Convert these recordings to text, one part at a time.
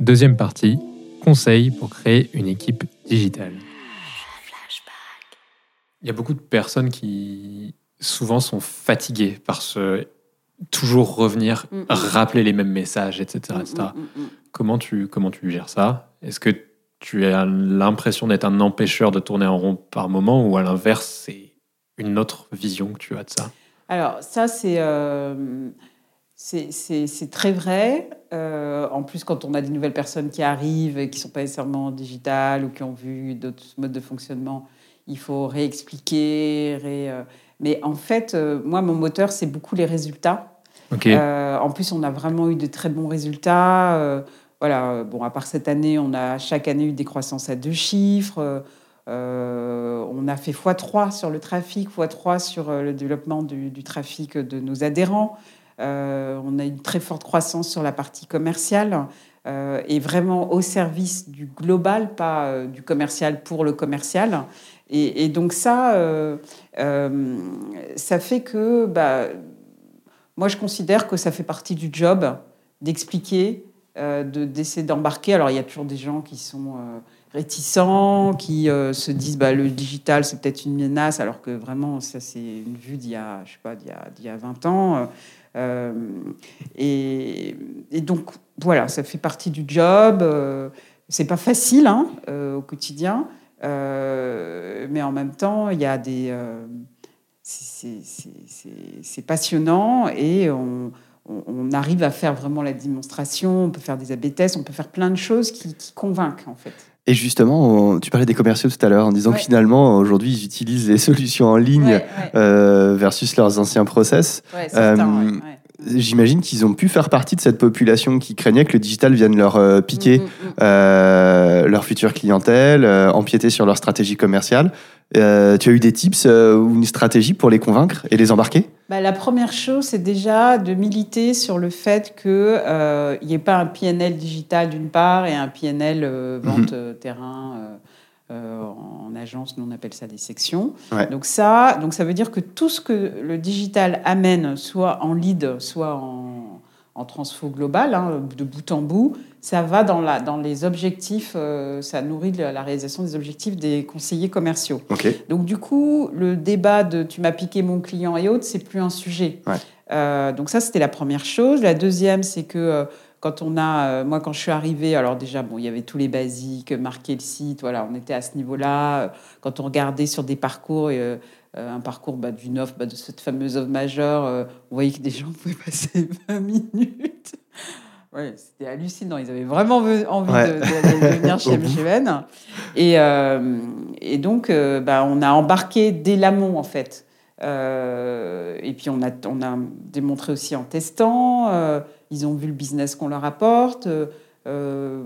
Deuxième partie, conseils pour créer une équipe digitale. Il y a beaucoup de personnes qui souvent sont fatiguées par ce toujours revenir, Mm, mm. rappeler les mêmes messages, etc. etc. Mm, mm, mm. Comment, tu, comment tu gères ça? Est-ce que tu as l'impression d'être un empêcheur de tourner en rond par moment ou à l'inverse, c'est une autre vision que tu as de ça? Alors, ça, c'est euh, c'est- c'est c'est très vrai. Euh, en plus, quand on a des nouvelles personnes qui arrivent et qui ne sont pas nécessairement digitales ou qui ont vu d'autres modes de fonctionnement, il faut réexpliquer. ré- euh, Mais en fait, euh, moi, mon moteur, c'est beaucoup les résultats. Euh, en plus, on a vraiment eu de très bons résultats. Voilà, bon, à part cette année, on a chaque année eu des croissances à deux chiffres. Euh, on a fait x3 sur le trafic, x3 sur le développement du, du trafic de nos adhérents. Euh, on a une très forte croissance sur la partie commerciale euh, et vraiment au service du global, pas euh, du commercial pour le commercial. Et, donc ça, ça fait que bah, moi, je considère que ça fait partie du job d'expliquer, de- d'essayer d'embarquer. Alors, il y a toujours des gens qui sont réticents, qui se disent bah, le digital, c'est peut-être une menace, alors que vraiment, ça, c'est une vue d'il y pas, y a 20 ans. Euh, et, donc, voilà, ça fait partie du job. Euh, c'est pas facile hein, euh, au quotidien, mais en même temps, il y a des. c'est- passionnant et on arrive à faire vraiment la démonstration, on peut faire des AB tests, on peut faire plein de choses qui, qui convainquent en fait. Et justement, on- tu parlais des commerciaux tout à l'heure en disant Ouais. que finalement, aujourd'hui, ils utilisent les solutions en ligne Ouais, ouais, euh, versus leurs anciens process. euh. J'imagine qu'ils ont pu faire partie de cette population qui craignait que le digital vienne leur euh, piquer Mm, mm, mm. euh, leur future clientèle, empiéter sur leur stratégie commerciale. Euh, tu as eu des tips ou une stratégie pour les convaincre et les embarquer? Bah, la première chose, c'est déjà de militer sur le fait qu'il n'y ait pas un PNL digital d'une part et un PNL euh, vente euh, terrain euh, euh, en agence, nous on appelle ça des sections. Ouais. Donc ça, donc ça veut dire que tout ce que le digital amène, soit en lead, soit en, en transfo global, hein, de bout en bout, ça va dans, la, dans les objectifs, euh, ça nourrit la réalisation des objectifs des conseillers commerciaux. Donc du coup, le débat de tu m'as piqué mon client et autres, c'est plus un sujet. Ouais. Euh, donc ça, c'était la première chose. La deuxième, c'est que euh, quand on a, euh, moi quand je suis arrivée, alors déjà bon, il y avait tous les basiques, marquer le site, voilà, on était à ce niveau-là. Quand on regardait sur des parcours, un parcours bah, d'une offre, bah, de cette fameuse offre majeure, euh, on voyait que des gens pouvaient passer 20 minutes. Ouais, c'était hallucinant. Ils avaient vraiment envie Ouais. de, de- de venir chez. MGN. Et, euh, et donc, euh, bah, on a embarqué dès l'amont, en fait. Euh, et puis, on a, on a démontré aussi en testant. euh, ils ont vu le business qu'on leur apporte. Euh,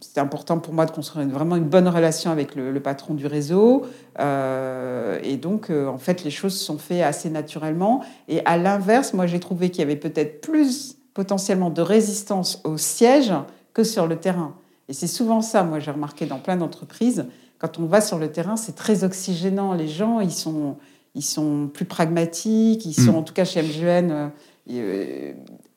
C'était important pour moi de construire une- vraiment une bonne relation avec le, le patron du réseau. Euh, et donc, euh, en fait, les choses se sont faites assez naturellement. Et à l'inverse, moi, j'ai trouvé qu'il y avait peut-être plus potentiellement de résistance au siège que sur le terrain. Et c'est souvent ça, moi, j'ai remarqué dans plein d'entreprises. Quand on va sur le terrain, c'est très oxygénant. Les gens, ils sont, ils sont plus pragmatiques. Ils sont, Mm. en tout cas, chez MGN,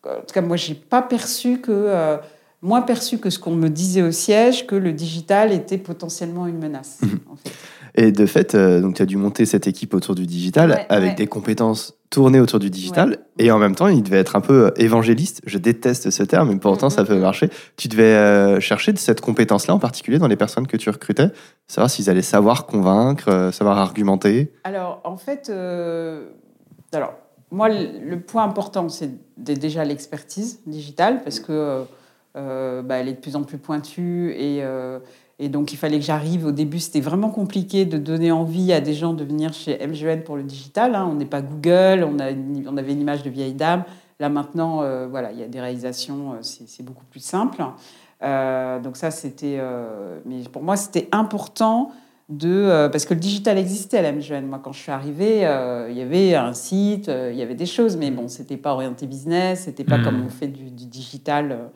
en tout cas, moi, j'ai pas perçu que, moins perçu que ce qu'on me disait au siège, que le digital était potentiellement une menace. Mhm. en fait. Et de fait, euh, donc tu as dû monter cette équipe autour du digital Ouais, avec ouais. des compétences tournées autour du digital. Et en même temps, il devait être un peu euh, évangéliste. Je déteste ce terme, mais pourtant, ça mm, peut marcher. Tu devais euh, chercher cette compétence-là, en particulier dans les personnes que tu recrutais, savoir s'ils allaient savoir convaincre, euh, savoir argumenter. Alors, en fait, alors, moi, le, le point important, c'est déjà l'expertise digitale, parce que bah, elle est de plus en plus pointue. Et, euh, et donc, il fallait que j'arrive. Au début, c'était vraiment compliqué de donner envie à des gens de venir chez MGN pour le digital. hein. On n'est pas Google, on, a une- on avait une image de vieille dame. Là, maintenant, euh, voilà, il y a des réalisations, euh, c'est beaucoup plus simple. Euh, donc ça, c'était... euh, mais pour moi, c'était important de, euh, parce que le digital existait à la MGN. Moi, quand je suis arrivée, euh, il y avait un site, euh, il y avait des choses, mais bon, c'était pas orienté business, c'était pas Mhm. comme on fait du, du digital.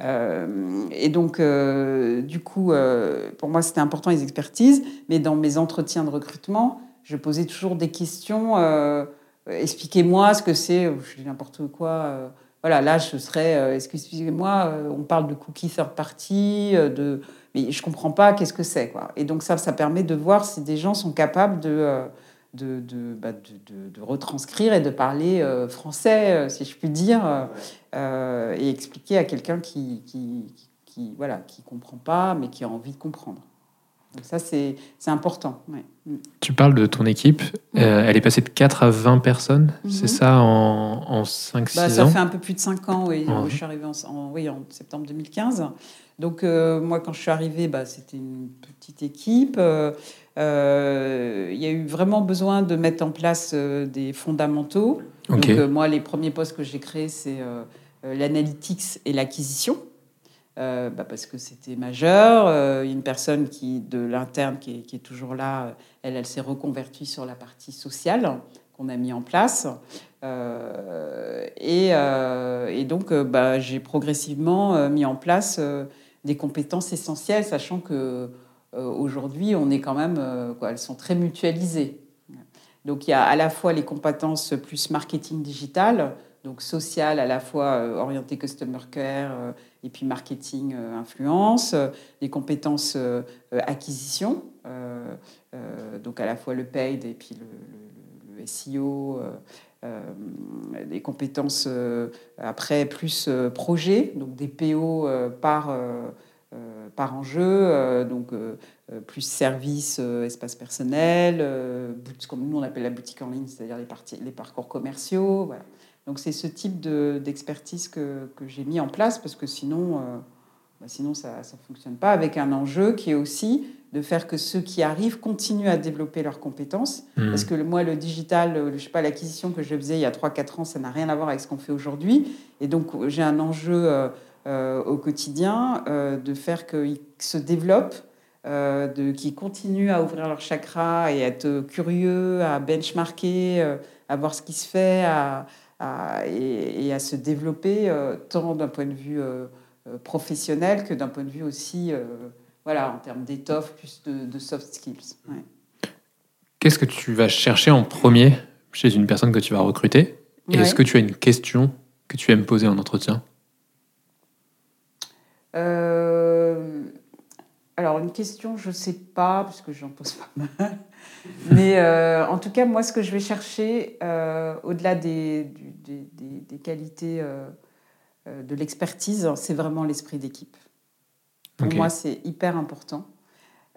Euh, et donc, euh, du coup, euh, pour moi, c'était important les expertises, mais dans mes entretiens de recrutement, je posais toujours des questions. Expliquez-moi ce que c'est, je dis n'importe quoi. voilà, là, je serais, euh, excusez-moi, on parle de cookie third party, de, mais je comprends pas qu'est-ce que c'est. Et donc ça, ça permet de voir si des gens sont capables de, de, de, bah, de, de- retranscrire et de parler euh, français, euh, si je puis dire, euh, et expliquer à quelqu'un qui, qui, qui, qui, voilà, qui comprend pas, mais qui a envie de comprendre. Donc ça, c'est important. ouais. Mm. Tu parles de ton équipe. Euh, elle est passée de 4 à 20 personnes. Mhm. C'est ça en, en 5-6 Bah, ça ans? fait un peu plus de 5 ans, oui. Ouais. Je suis arrivée en, en- oui, en septembre 2015. Donc, euh, moi, quand je suis arrivée, bah, c'était une petite équipe. Euh, Il y a eu vraiment besoin de mettre en place des fondamentaux. Donc, moi, les premiers postes que j'ai créés, c'est l'analytics et l'acquisition. Euh, bah, parce que c'était majeur. Euh, une personne qui, de l'interne qui est, toujours là, euh, elle, s'est reconvertie sur la partie sociale qu'on a mis en place. Et, donc, bah, j'ai progressivement mis en place des compétences essentielles, sachant que aujourd'hui, on est quand même, elles sont très mutualisées. Donc, il y a à la fois les compétences plus marketing digital, donc social, à la fois euh, orienté customer care et puis marketing euh, influence, euh, les compétences euh, acquisition, donc à la fois le paid et puis le, SEO, euh, des compétences après plus projet, donc des PO par, par enjeu, euh, donc euh, euh, plus service, euh, espace personnel, euh, bout- comme nous on appelle la boutique en ligne, c'est-à-dire les, parties, les parcours commerciaux. Voilà. Donc c'est ce type de- d'expertise que, que j'ai mis en place parce que sinon, euh, bah, sinon ça ne fonctionne pas avec un enjeu qui est aussi de faire que ceux qui arrivent continuent à développer leurs compétences. Hmm. Parce que le- moi, le digital, le- je sais pas, l'acquisition que je faisais il y a 3-4 ans, ça n'a rien à voir avec ce qu'on fait aujourd'hui. Et donc, j'ai un enjeu euh, euh, au quotidien euh, de faire qu'ils se développent, euh, de, qu'ils continuent à ouvrir leur chakra et à être curieux, à benchmarker, euh, à voir ce qui se fait, à, à- et, et à se développer euh, tant d'un point de vue euh, euh, professionnel que d'un point de vue aussi, euh, voilà, en termes d'étoffe, plus de, de soft skills. Ouais. Qu'est-ce que tu vas chercher en premier chez une personne que tu vas recruter? Et Ouais. est-ce que tu as une question que tu aimes poser en entretien? Euh, alors, une question, je ne sais pas, parce que j'en pose pas mal. Mais euh, en tout cas, moi, ce que je vais chercher, euh, au-delà des, du- des, des- des qualités de l'expertise, c'est vraiment l'esprit d'équipe. Pour moi, c'est hyper important.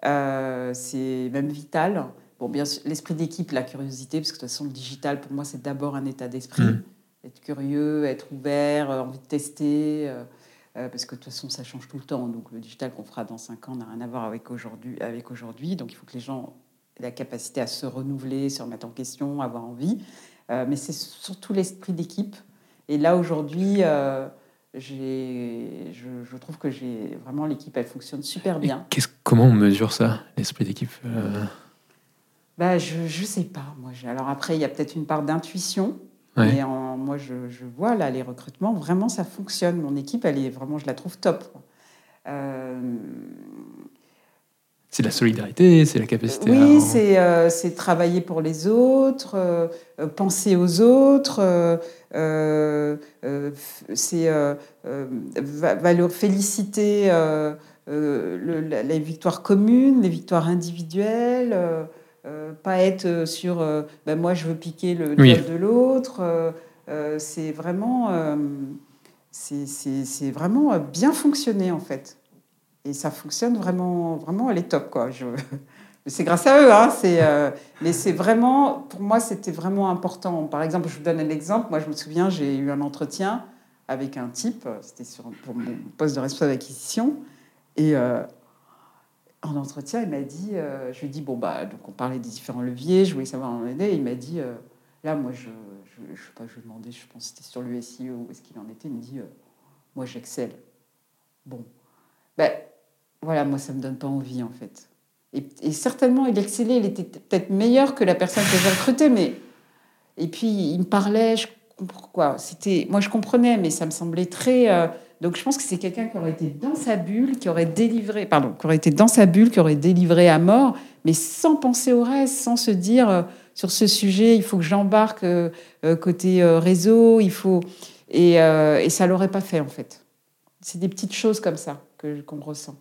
C'est même vital. Bon, bien sûr, l'esprit d'équipe, la curiosité, parce que de toute façon, le digital, pour moi, c'est d'abord un état d'esprit. Mm. Être curieux, être ouvert, envie de tester. Euh, parce que de toute façon, ça change tout le temps. Donc, le digital qu'on fera dans 5 ans n'a rien à voir avec aujourd'hui. Avec aujourd'hui. Donc, il faut que les gens aient la capacité à se renouveler, se remettre en question, avoir envie. Euh, mais c'est surtout l'esprit d'équipe. Et là, aujourd'hui, euh, je, je trouve que j'ai vraiment l'équipe, elle fonctionne super bien. Comment on mesure ça, l'esprit d'équipe Euh, Bah, je ne sais pas. Moi, Alors après, il y a peut-être une part d'intuition. Ouais. Mais en- moi, je, je vois là les recrutements, vraiment, ça fonctionne. Mon équipe, elle est vraiment, je la trouve top. Euh, C'est la solidarité, c'est la capacité oui, à... c'est euh, travailler pour les autres, euh, penser aux autres, euh, c'est féliciter le- la- les victoires communes, les victoires individuelles, pas être euh, sur euh, ben moi je veux piquer le Oui. de l'autre. euh, euh, c'est vraiment, euh, c'est vraiment euh, bien fonctionné en fait. Et ça fonctionne vraiment, vraiment, elle est top, quoi. Je... C'est grâce à eux, hein. Euh, mais c'est vraiment, pour moi, c'était vraiment important. Par exemple, je vous donne un exemple. Moi, je me souviens, j'ai eu un entretien avec un type, c'était pour mon poste de responsable d'acquisition. Et euh, en entretien, il m'a dit, euh, je lui ai dit, bon, bah, donc on parlait des différents leviers, je voulais savoir en aider. Il m'a dit, euh, là, moi, je, je, je sais pas, je lui ai demandé, je pense que c'était sur SEO, où est-ce qu'il en était. Il me dit, euh, moi, j'excelle. Bon. Ben, voilà, moi, ça me donne pas envie, en fait. Et, et certainement, il excellait, il était peut-être meilleur que la personne que j'ai recrutée, mais. Et puis, il me parlait, je comprends quoi. C'était, moi, je comprenais, mais ça me semblait très. Donc, je pense que c'est quelqu'un qui aurait été dans sa bulle, qui aurait délivré, pardon, qui aurait été dans sa bulle, qui aurait délivré à mort, mais sans penser au reste, sans se dire euh, sur ce sujet, il faut que j'embarque euh, euh, côté réseau, il faut. Et, et ça l'aurait pas fait, en fait. C'est des petites choses comme ça que qu'on ressent.